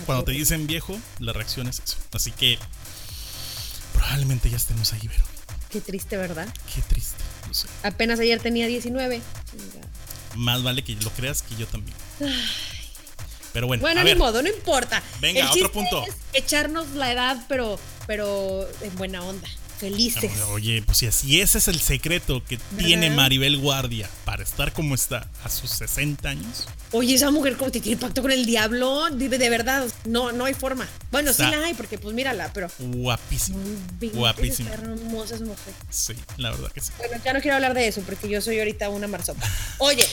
Cuando te dicen viejo, la reacción es eso. Así que probablemente ya estemos ahí, pero. Qué triste, ¿verdad? Qué triste, Apenas ayer tenía 19. Más vale que lo creas que yo también. Pero bueno. Bueno, ni modo, no importa. Venga, otro punto. echarnos la edad, pero, pero en buena onda felices. Oye, pues si así ese es el secreto que tiene Maribel Guardia para estar como está a sus 60 años. Oye, esa mujer como te tiene pacto con el diablo, de, de verdad, no, no hay forma. Bueno, sí la hay, porque pues mírala, pero. Guapísima. Guapísima. hermosa esa mujer. Sí, la verdad que sí. Bueno, ya no quiero hablar de eso, porque yo soy ahorita una marsopa. Oye,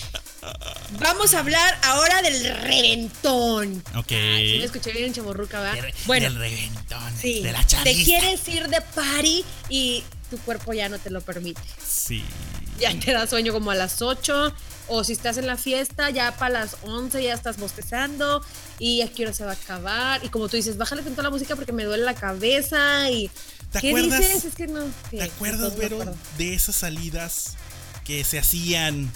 vamos a hablar ahora del reventón. Ok. sí, lo escuché bien en Chamorruca, ¿verdad? bueno. Del reventón. Sí. De la Te quieres ir de party y tu cuerpo ya no te lo permite. Sí. Ya te da sueño como a las 8 o si estás en la fiesta ya para las 11 ya estás bostezando y ya quiero se va a acabar y como tú dices, bájale tanto la música porque me duele la cabeza y ¿Te ¿qué acuerdas? dices? Es que no. ¿Te acuerdas, Vero, de esas salidas que se hacían?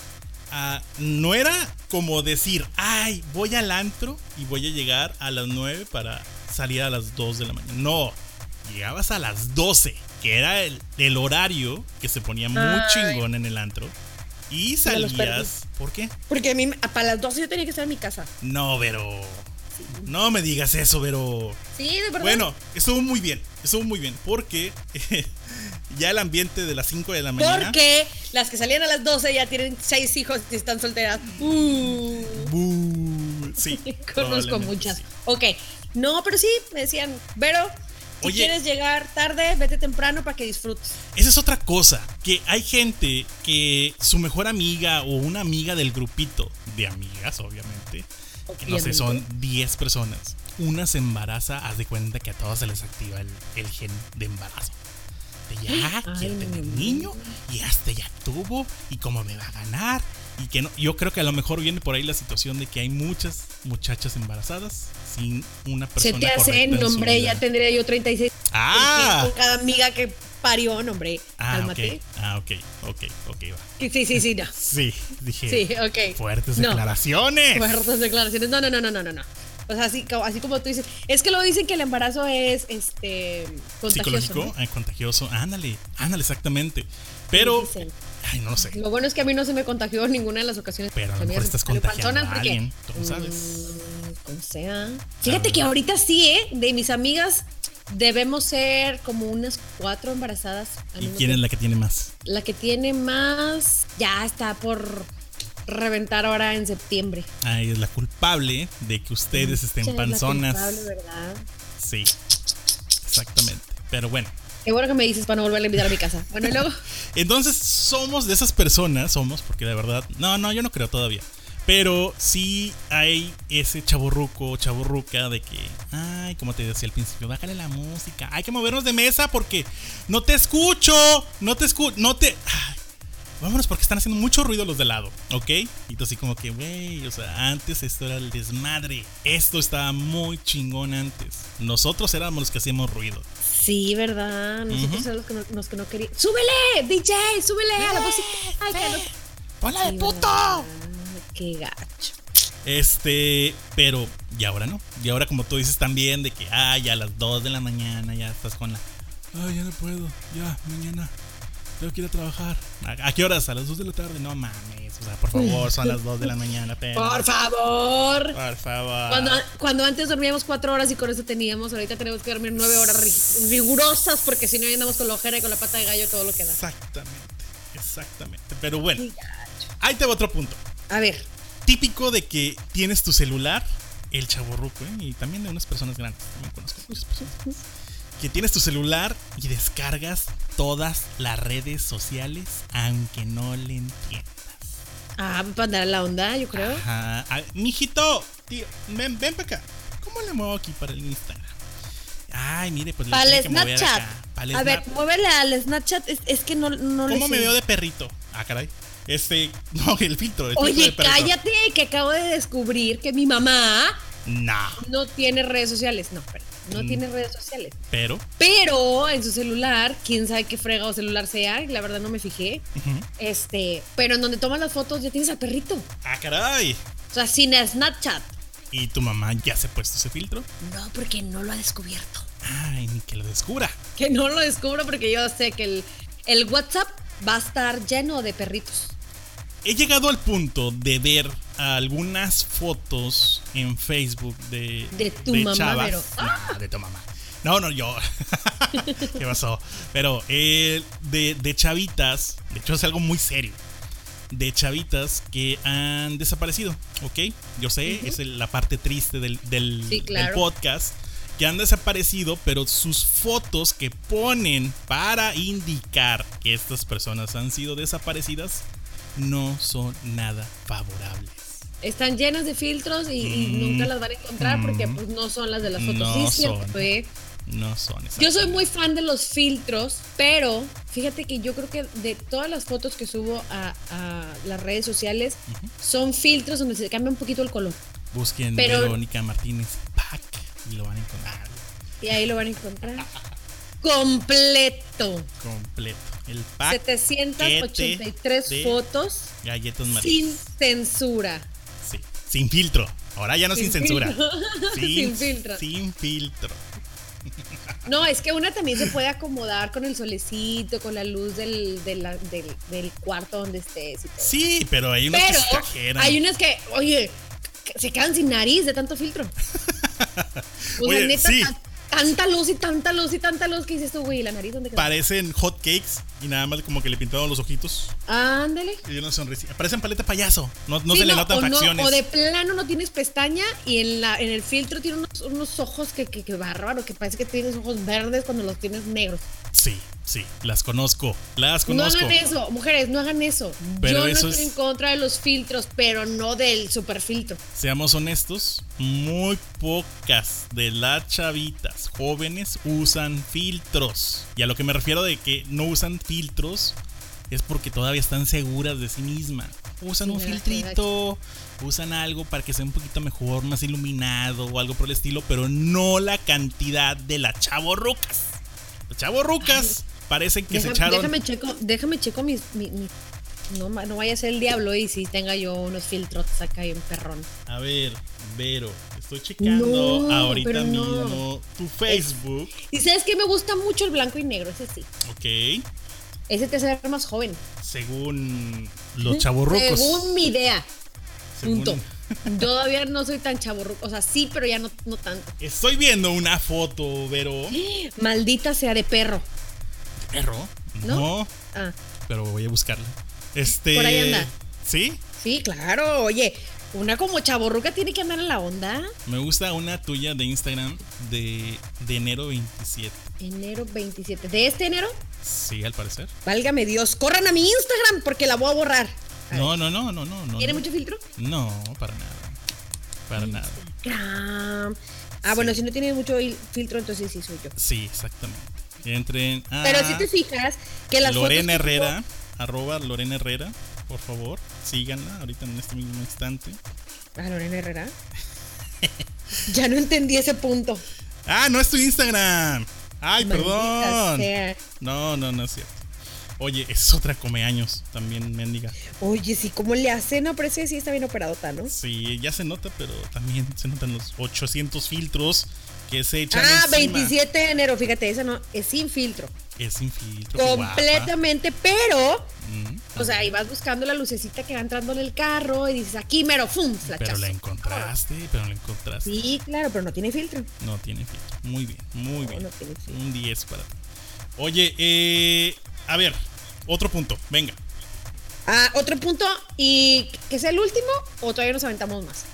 No era como decir, ay, voy al antro y voy a llegar a las 9 para salir a las 2 de la mañana. No, llegabas a las 12, que era el, el horario que se ponía muy chingón en el antro. Y salías. ¿Por qué? Porque a mí, para las 12 yo tenía que estar en mi casa. No, pero. No me digas eso, pero. Sí, de verdad. Bueno, estuvo muy bien. Estuvo muy bien. Porque *laughs* ya el ambiente de las 5 de la mañana. Porque las que salían a las 12 ya tienen 6 hijos y están solteras. Uh. Sí. *laughs* Conozco muchas. Ok. No, pero sí, me decían, Vero, si quieres llegar tarde, vete temprano para que disfrutes. Esa es otra cosa, que hay gente que su mejor amiga o una amiga del grupito de amigas, obviamente, que no sé, son 10 personas. Una se embaraza, haz de cuenta que a todas se les activa el, el gen de embarazo. De ya, quiere tener niño y hasta ya tuvo y cómo me va a ganar y que no, yo creo que a lo mejor viene por ahí la situación de que hay muchas muchachas embarazadas sin una persona. Se te hace, nombre, ya tendría yo 36. Ah. cada amiga que parió, nombre. Ah, ok. Ah, ok, ok, ok, va. Sí, sí, sí, no. *laughs* Sí, dije. Sí, ok. Fuertes declaraciones. Fuertes declaraciones. No, no, no, no, no, no. O sea, así, así como tú dices. Es que luego dicen que el embarazo es este contagioso. Psicológico, ah, contagioso. Ándale, ándale, exactamente. Pero Ay, no lo sé. Lo bueno es que a mí no se me contagió en ninguna de las ocasiones. Pero a lo mejor estás contagiando a alguien, tú sabes. Mm, como sea. Fíjate que ahorita sí, ¿eh? De mis amigas debemos ser como unas cuatro embarazadas. ¿Y quién es la que tiene más? La que tiene más ya está por reventar ahora en septiembre. Ay, es la culpable de que ustedes estén panzonas. La culpable, ¿verdad? Sí, exactamente. Pero bueno, Qué bueno que me dices para no volver a invitar a mi casa. Bueno, y luego. *laughs* Entonces, somos de esas personas, somos, porque de verdad. No, no, yo no creo todavía. Pero sí hay ese chaburruco, chaburruca de que, ay, como te decía al principio, bájale la música. Hay que movernos de mesa porque no te escucho, no te escucho, no te. Vámonos porque están haciendo mucho ruido los de lado, ¿ok? Y tú así como que, güey, o sea, antes esto era el desmadre. Esto estaba muy chingón antes. Nosotros éramos los que hacíamos ruido. Sí, ¿verdad? Nosotros éramos los que no, querían. ¡Súbele! DJ, súbele a la música. ¡Ay, que no... ¡Ponla de puto! ¡Qué gacho! Este, pero, y ahora no. Y ahora, como tú dices también, de que, ay, ya a las 2 de la mañana ya estás con la. Ay, ya no puedo, ya, mañana tengo que ir a trabajar. ¿A, qué horas? A las 2 de la tarde. No mames. O sea, por favor, son las 2 de la mañana. Por favor. Por favor. Cuando, cuando, antes dormíamos 4 horas y con eso teníamos, ahorita tenemos que dormir 9 horas rigurosas porque si no andamos con la ojera y con la pata de gallo todo lo que da. Exactamente. Exactamente. Pero bueno. Ahí te va otro punto. A ver. típico de que tienes tu celular, el chaborruco, ¿eh? y también de unas personas grandes, también conozco muchas personas. Que tienes tu celular y descargas todas las redes sociales, aunque no le entiendas. Ah, para dar la onda, yo creo. Ajá. Ah, mijito, tío, ven, ven para acá. ¿Cómo le muevo aquí para el Instagram? Ay, mire, pues para el Snapchat. a ver, muévele al Snapchat. Es, que no, no ¿Cómo me veo de perrito? Ah, caray. Este, *laughs* no, el filtro. Oye, cállate, que acabo de descubrir que mi mamá no, no tiene redes sociales. No, pero no mm. tiene redes sociales. Pero. Pero en su celular, quién sabe qué frega o celular sea, la verdad no me fijé. Este, pero en donde tomas las fotos ya tienes al perrito. Ah, caray. O sea, sin Snapchat. ¿Y tu mamá ya se ha puesto ese filtro? No, porque no lo ha descubierto. Ay, ni que lo descubra. Que no lo descubra porque yo sé que el, el WhatsApp va a estar lleno de perritos he llegado al punto de ver algunas fotos en Facebook de, de tu mamá, de tu mamá. No, no, yo. *laughs* ¿Qué pasó? Pero eh, de, chavitas, de hecho es algo muy serio. De chavitas que han desaparecido, ¿ok? Yo sé, es la parte triste del, del podcast que han desaparecido, pero sus fotos que ponen para indicar que estas personas han sido desaparecidas no son nada favorables. Están llenas de filtros y, mm, nunca las van a encontrar porque mm. pues, no son las de las fotos. No sí, son, No son Yo soy muy fan de los filtros, pero fíjate que yo creo que de todas las fotos que subo a, las redes sociales son filtros donde se cambia un poquito el color. Busquen Verónica Martínez Pack y lo van a encontrar. Y ahí lo van a encontrar. Completo. Completo. El pack 783 fotos. Galletas Sin censura. Sin filtro. Ahora ya no sin, censura. *laughs* Sin, filtro. Sin filtro. No, es que una también se puede acomodar con el solecito, con la luz del, del, cuarto donde estés. Sí, pero hay unas que exageran. Hay unas que, oye, se quedan sin nariz de tanto filtro. *laughs* oye, neta, sí tanta luz y tanta luz y tanta luz que dices tú, güey, la nariz dónde quedó? Parecen hot cakes y nada más como que le pintaron los ojitos. Ándale. Y una sonrisa. Parecen paleta payaso. No, no se le notan facciones. o de plano no tienes pestaña y en la en el filtro tiene unos, unos ojos que, que, que bárbaro, que parece que tienes ojos verdes cuando los tienes negros. Sí, sí, las conozco, las conozco. No hagan eso, mujeres, no hagan eso. Yo no estoy en contra de los filtros, pero no del super filtro. Seamos honestos, muy pocas de las chavitas jóvenes usan filtros. Y a lo que me refiero de que no usan filtros es porque todavía están seguras de sí mismas. Usan un filtrito, usan algo para que sea un poquito mejor, más iluminado o algo por el estilo, pero no la cantidad de las chavorrucas. Las chavorrucas parecen que se echaron. Déjame checo, déjame checo mis, no, no vaya a ser el diablo y si tenga yo unos filtros acá y un perrón. A ver, Vero, estoy checando ahorita mismo tu Facebook. y sabes que me gusta mucho el blanco y negro, ese sí. Ok. Ese te hace ver más joven. Según los chavorrucos. Según mi idea. Punto. *laughs* Todavía no soy tan chaborruco. O sea, sí, pero ya no, no tanto. Estoy viendo una foto, Vero. *gasps* Maldita sea de perro. ¿De perro? No. Ah. Pero voy a buscarla. Este. Por ahí anda. ¿Sí? Sí, claro. Oye, una como chaborruca tiene que andar en la onda. Me gusta una tuya de Instagram de, de enero 27. Enero 27. ¿De este enero? Sí, al parecer. Válgame Dios. Corran a mi Instagram porque la voy a borrar. no, no, no, no, no, ¿Tiene mucho filtro? No, para nada. Para nada. Ah, bueno, si no tiene mucho filtro, entonces sí soy yo. Sí, exactamente. Entren a Pero si te fijas que las Lorena Herrera arroba Lorena Herrera, por favor, síganla ahorita en este mismo instante. ¿A Lorena Herrera? *laughs* ya no entendí ese punto. Ah, no es tu Instagram. Ay, perdón. No, no, no es cierto. Oye, es otra come años también, mendiga. Oye, sí, ¿cómo le hace? No, pero ese sí está bien operado, ¿no? Sí, ya se nota, pero también se notan los 800 filtros que se echan Ah, 27 de enero, fíjate, esa no, es sin filtro. Es sin filtro. Completamente, pero. o sea, ahí vas buscando la lucecita que va entrando en el carro y dices, aquí mero, ¡fum! Pero la encontraste, pero la encontraste. Sí, claro, pero no tiene filtro. No tiene filtro. Muy bien, muy bien. Un 10 para ti. Oye, eh, a ver, otro punto, venga. Ah, otro punto, ¿y que sea el último o todavía nos aventamos más?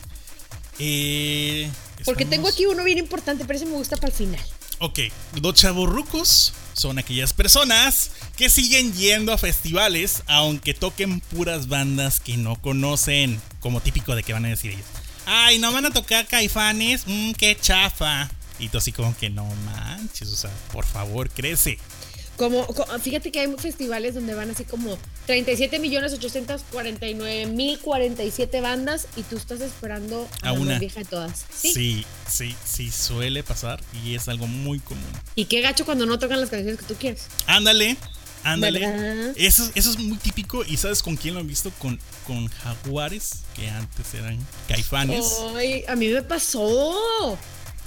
Eh, Porque tengo aquí uno bien importante, pero ese me gusta para el final. Ok, los chavorrucos son aquellas personas que siguen yendo a festivales aunque toquen puras bandas que no conocen, como típico de que van a decir ellos. Ay, no van a tocar caifanes, mmm, qué chafa. Y tú así como que no manches, o sea, por favor, crece. Como, fíjate que hay festivales donde van así como 37 millones 849 mil 47 bandas y tú estás esperando a, una vieja de todas. ¿Sí? ¿Sí? sí, sí, suele pasar y es algo muy común. Y qué gacho cuando no tocan las canciones que tú quieres. Ándale, ándale. Eso, eso es muy típico y ¿sabes con quién lo han visto? Con, con jaguares, que antes eran caifanes. Ay, a mí me pasó.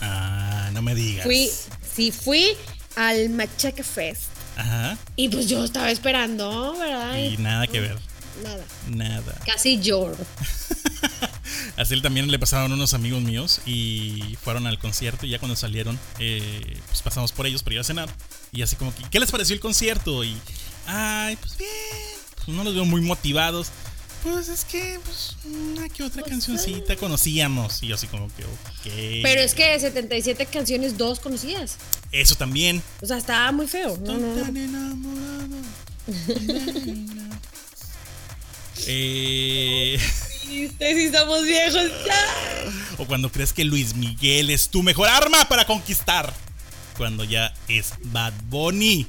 Ah, no me digas. Fui, sí, fui al Machaca Fest. Ajá. Y pues yo estaba esperando, ¿verdad? Y nada que ver. Nada. Nada. Casi lloro. *laughs* Así él también le pasaron unos amigos míos y fueron al concierto y ya cuando salieron, eh, pues pasamos por ellos para ir a cenar. Y así como que, ¿qué les pareció el concierto? Y, ay, pues bien, pues no los veo muy motivados. Pues es que, pues, una que otra pues, cancioncita eh. conocíamos. Y yo así como que, ok. Pero es que 77 canciones, dos conocías. Eso también. O sea, estaba muy feo. No, tan enamorado. *laughs* eh. si estamos viejos ya. O cuando crees que Luis Miguel es tu mejor arma para conquistar. Cuando ya es Bad Bunny.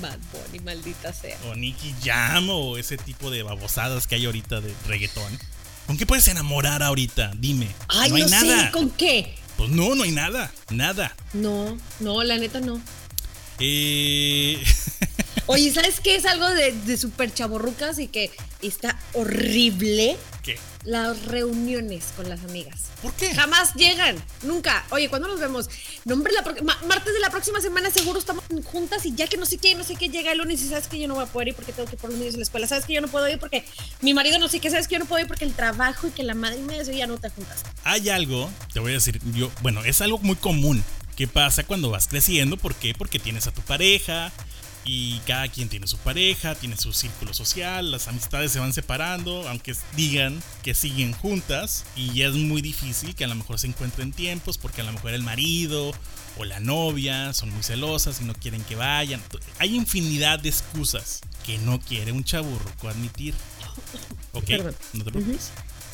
Bad Bunny, maldita sea. O Nicky Jam o ese tipo de babosadas que hay ahorita de reggaetón. ¿Con qué puedes enamorar ahorita? Dime. Ay, no hay nada. ¿Con qué? Pues no, no hay nada. Nada. No, no, la neta no. Eh. *laughs* Oye, ¿sabes qué? Es algo de, de súper chaborrucas y que está horrible. ¿Qué? Las reuniones con las amigas. ¿Por qué? Jamás llegan, nunca. Oye, ¿cuándo nos vemos? No, hombre, la martes de la próxima semana seguro estamos juntas y ya que no sé qué, no sé qué, llega el lunes y sabes que yo no voy a poder ir porque tengo que ir por los niños en la escuela. Sabes que yo no puedo ir porque mi marido no sé qué, sabes que yo no puedo ir porque el trabajo y que la madre me dice ya no te juntas. Hay algo, te voy a decir, yo, bueno, es algo muy común. ¿Qué pasa cuando vas creciendo? ¿Por qué? Porque tienes a tu pareja, y cada quien tiene su pareja, tiene su círculo social, las amistades se van separando, aunque digan que siguen juntas y ya es muy difícil que a lo mejor se encuentren tiempos porque a lo mejor el marido o la novia son muy celosas y no quieren que vayan. Hay infinidad de excusas que no quiere un chaburroco admitir. ¿Ok? No te preocupes.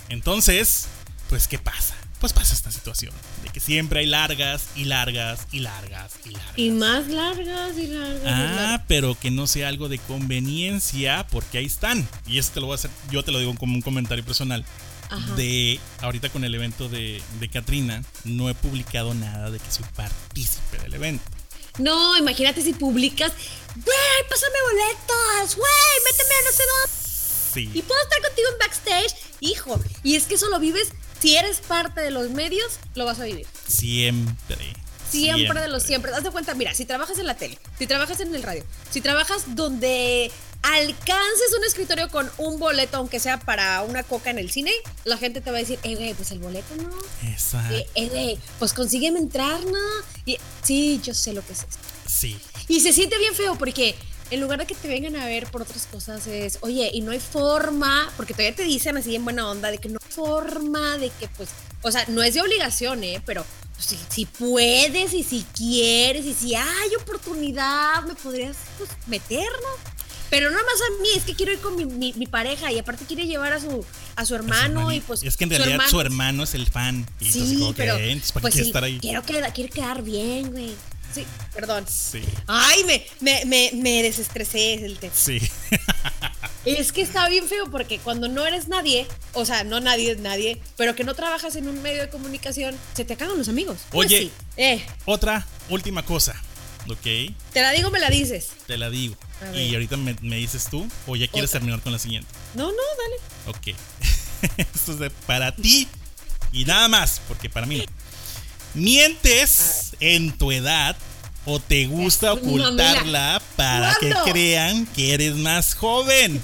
Entonces, pues, ¿qué pasa? Pues pasa esta situación de que siempre hay largas y largas y largas y largas. Y más largas y largas. Ah, pero que no sea algo de conveniencia porque ahí están. Y esto te lo voy a hacer, yo te lo digo como un comentario personal. De ahorita con el evento de, de Katrina, no he publicado nada de que soy partícipe del evento. No, imagínate si publicas, güey, pásame boletos, güey, méteme a no sé dónde. Sí. Y puedo estar contigo en backstage, hijo. Y es que eso lo vives si eres parte de los medios, lo vas a vivir. Siempre. Siempre, de los siempre. Haz de cuenta, mira, si trabajas en la tele, si trabajas en el radio, si trabajas donde alcances un escritorio con un boleto, aunque sea para una coca en el cine, la gente te va a decir, eh, güey, pues el boleto no. Exacto. Eh, eh güey, pues consígueme entrar, ¿no? Y, sí, yo sé lo que es esto. Sí. Y se siente bien feo porque en lugar de que te vengan a ver por otras cosas, es, oye, y no hay forma, porque todavía te dicen así en buena onda, de que no hay forma, de que pues, o sea, no es de obligación, ¿eh? Pero pues, si, puedes y si quieres y si hay oportunidad, me podrías pues, meter, ¿no? Pero no más a mí, es que quiero ir con mi, pareja y aparte quiere llevar a su, a su hermano y pues... Es que en realidad su hermano, es el fan. Y sí, pero, pues estar ahí? Quiero, quiero quedar bien, güey. Sí, perdón. Sí. Ay, me, me, me, me desestresé el tema. Sí. *laughs* es que está bien feo porque cuando no eres nadie, o sea, no nadie es nadie, pero que no trabajas en un medio de comunicación, se te acaban los amigos. Pues Oye, eh. otra última cosa, ¿ok? ¿Te la digo o me la dices? Te la digo. Y ahorita me, dices tú o ya quieres terminar con la siguiente. No, no, dale. Ok. *laughs* Esto es de para ti y nada más, porque para mí no. ¿Mientes en tu edad o te gusta ocultarla para que crean que eres más joven?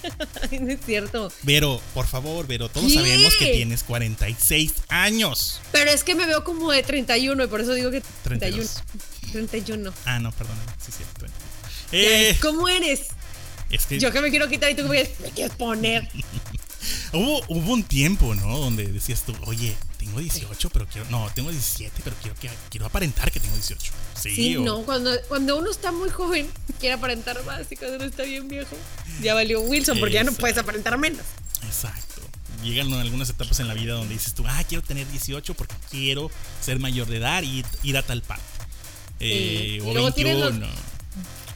*laughs* no es cierto. Pero, por favor, pero todos sabemos que tienes 46 años. Pero es que me veo como de 31 y por eso digo que 31. 31. Ah, no, perdón. Sí, sí, eh, ¿Cómo eres? Yo que me quiero quitar y tú me quieres poner. *laughs* hubo, hubo un tiempo, ¿no? Donde decías tú, oye, tengo 18, pero quiero. No, tengo 17, pero quiero, que, quiero aparentar que tengo 18. Sí, no, cuando, cuando uno está muy joven, quiere aparentar más y cuando uno está bien viejo, ya valió Wilson, porque ya no puedes aparentar menos. Exacto. Llegan algunas etapas en la vida donde dices tú, ah, quiero tener 18 porque quiero ser mayor de edad y ir a tal parte. Eh, o 21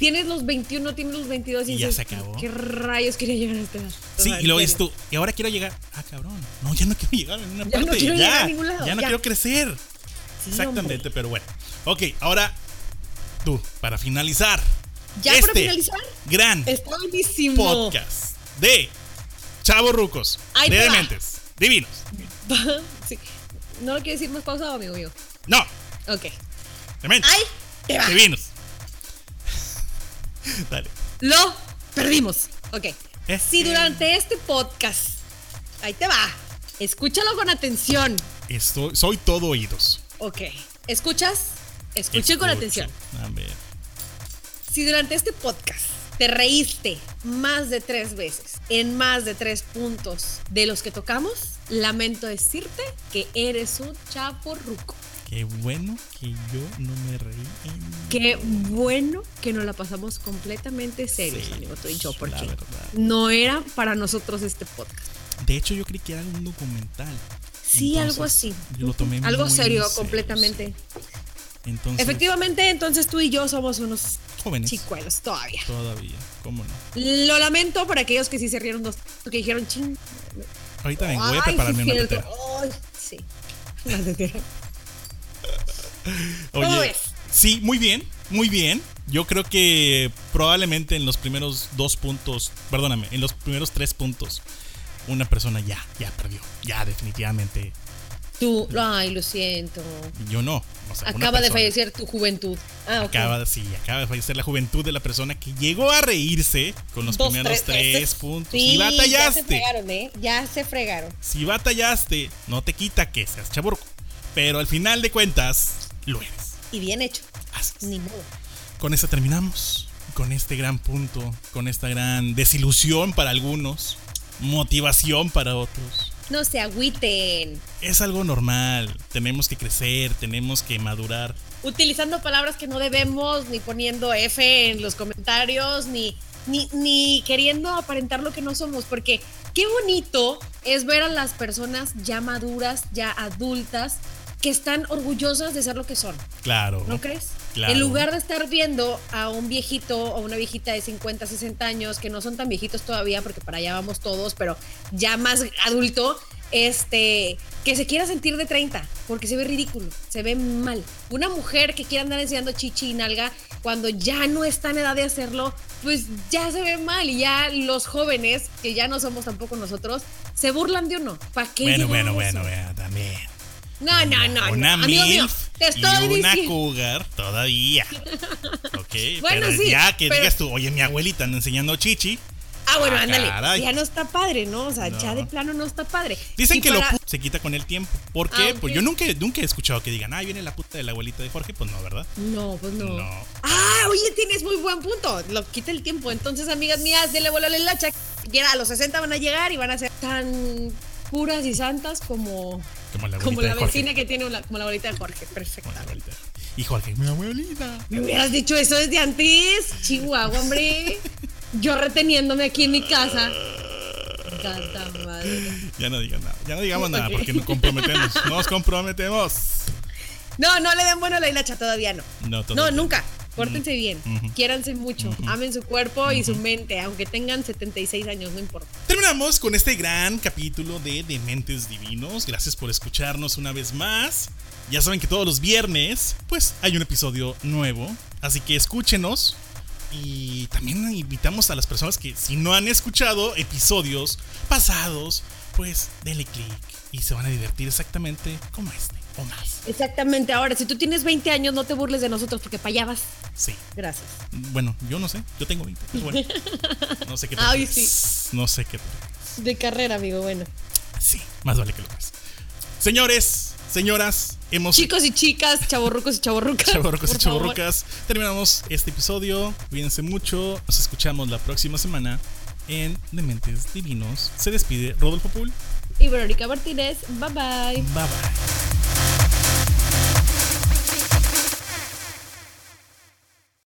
tienes los 21, tienes los 22 y, ya se acabó. ¿Qué rayos quería llegar a esta edad? Sí, y luego dices tú, y ahora quiero llegar. Ah, cabrón. No, ya no quiero llegar en una parte. No quiero ya, llegar a ningún lado. Ya no quiero crecer. Exactamente, pero bueno. Ok, ahora tú, para finalizar. ¿Ya este para finalizar? Gran Está buenísimo. podcast de Chavos Rucos. de Dementes. Divinos. sí. ¿No lo quiero decir más pausado, amigo mío? No. Ok. Dementes. Ay, te va. Divinos. Lo perdimos. Ok. Si durante este podcast, ahí te va, escúchalo con atención. Estoy, soy todo oídos. Ok. ¿Escuchas? Escuche con atención. A ver. Si durante este podcast te reíste más de tres veces en más de tres puntos de los que tocamos, lamento decirte que eres un chaporruco. Qué bueno que yo no me reí. Qué bueno que nos la pasamos completamente serios, amigo tú y yo, porque no era para nosotros este podcast. De hecho, yo creí que era un documental. Sí, algo así. Yo lo tomé Algo serio, completamente. Entonces, Efectivamente, entonces tú y yo somos unos jóvenes. Chicuelos, todavía. Todavía, ¿cómo no? Lo lamento por aquellos que sí se rieron dos, que dijeron ching. Ahorita vengo, voy a prepararme una tetera. Ay, sí, *laughs* una tetera. *laughs* Oye, sí, muy bien, muy bien. Yo creo que probablemente en los primeros dos puntos, perdóname, en los primeros tres puntos, una persona ya, ya perdió. Ya, definitivamente. Tú, ay, lo siento. Yo no. acaba de fallecer tu juventud. Ah, acaba, sí, acaba de fallecer la juventud de la persona que llegó a reírse con los primeros tres, puntos. y batallaste. Ya se fregaron, ¿eh? Ya se fregaron. Si batallaste, no te quita que seas chaburco. Pero al final de cuentas, lo eres. Y bien hecho. Ni modo. Con esto terminamos. Con este gran punto. Con esta gran desilusión para algunos. Motivación para otros. No se agüiten. Es algo normal. Tenemos que crecer, tenemos que madurar. Utilizando palabras que no debemos, ni poniendo F en los comentarios, ni, ni, ni queriendo aparentar lo que no somos. Porque qué bonito es ver a las personas ya maduras, ya adultas, que están orgullosas de ser lo que son. Claro. ¿No crees? Claro. En lugar de estar viendo a un viejito o una viejita de 50, 60 años, que no son tan viejitos todavía, porque para allá vamos todos, pero ya más adulto, este, que se quiera sentir de 30, porque se ve ridículo, se ve mal. Una mujer que quiera andar enseñando chichi y nalga, cuando ya no está en edad de hacerlo, pues ya se ve mal. Y ya los jóvenes, que ya no somos tampoco nosotros, se burlan de uno. ¿Para qué? Bueno, bueno, bueno, bueno, también. No, no, no. Una no. MILF te estoy y una cougar todavía. *laughs* Ok, bueno, pero sí, ya que digas tú, oye, mi abuelita anda enseñando chichi. Ah, bueno, ah, ándale. Ya no está padre, ¿no? O sea, ya de plano no está padre. Dicen que lo se quita con el tiempo. ¿Por qué? Ah, pues yo nunca, nunca he escuchado que digan, ah, viene la puta de la abuelita de Jorge. Pues no, ¿verdad? No, pues no. no. Ah, oye, tienes muy buen punto. Lo quita el tiempo. Entonces, amigas mías, denle bola a la. Ya a los 60 van a llegar y van a ser tan puras y santas como, como la, vecina que tiene como la abuelita de Jorge. Perfecto. Y Jorge, mi abuelita. Me hubieras dicho eso desde antes. Chihuahua, hombre. Yo reteniéndome aquí en mi casa. Ya no digas nada. Ya no digamos nada porque nos comprometemos. Nos comprometemos. No, no le den bueno a la hilacha, todavía no. No, no nunca. Pórtense bien, quiéranse mucho, amen su cuerpo y su mente, aunque tengan 76 años, no importa. Terminamos con este gran capítulo de Dementes Divinos. Gracias por escucharnos una vez más. Ya saben que todos los viernes, pues hay un episodio nuevo. Así que escúchenos. Y también invitamos a las personas que si no han escuchado episodios pasados, pues denle click y se van a divertir exactamente como este o más. Exactamente. Ahora, si tú tienes 20 años, no te burles de nosotros porque vas. Sí. Gracias. Bueno, yo no sé. Yo tengo 20. bueno, *laughs* no sé qué Ay, sí. No sé qué De carrera, amigo, bueno. Sí, más vale que lo hagas. Señores, señoras, hemos. Chicos y chicas, chavorrucos y chavorrucas. Chavorrucos y chavorrucas. Terminamos este episodio. Cuídense mucho. Nos escuchamos la próxima semana en Dementes Divinos. Se despide Rodolfo Pool y Verónica Martínez. Bye bye. Bye bye.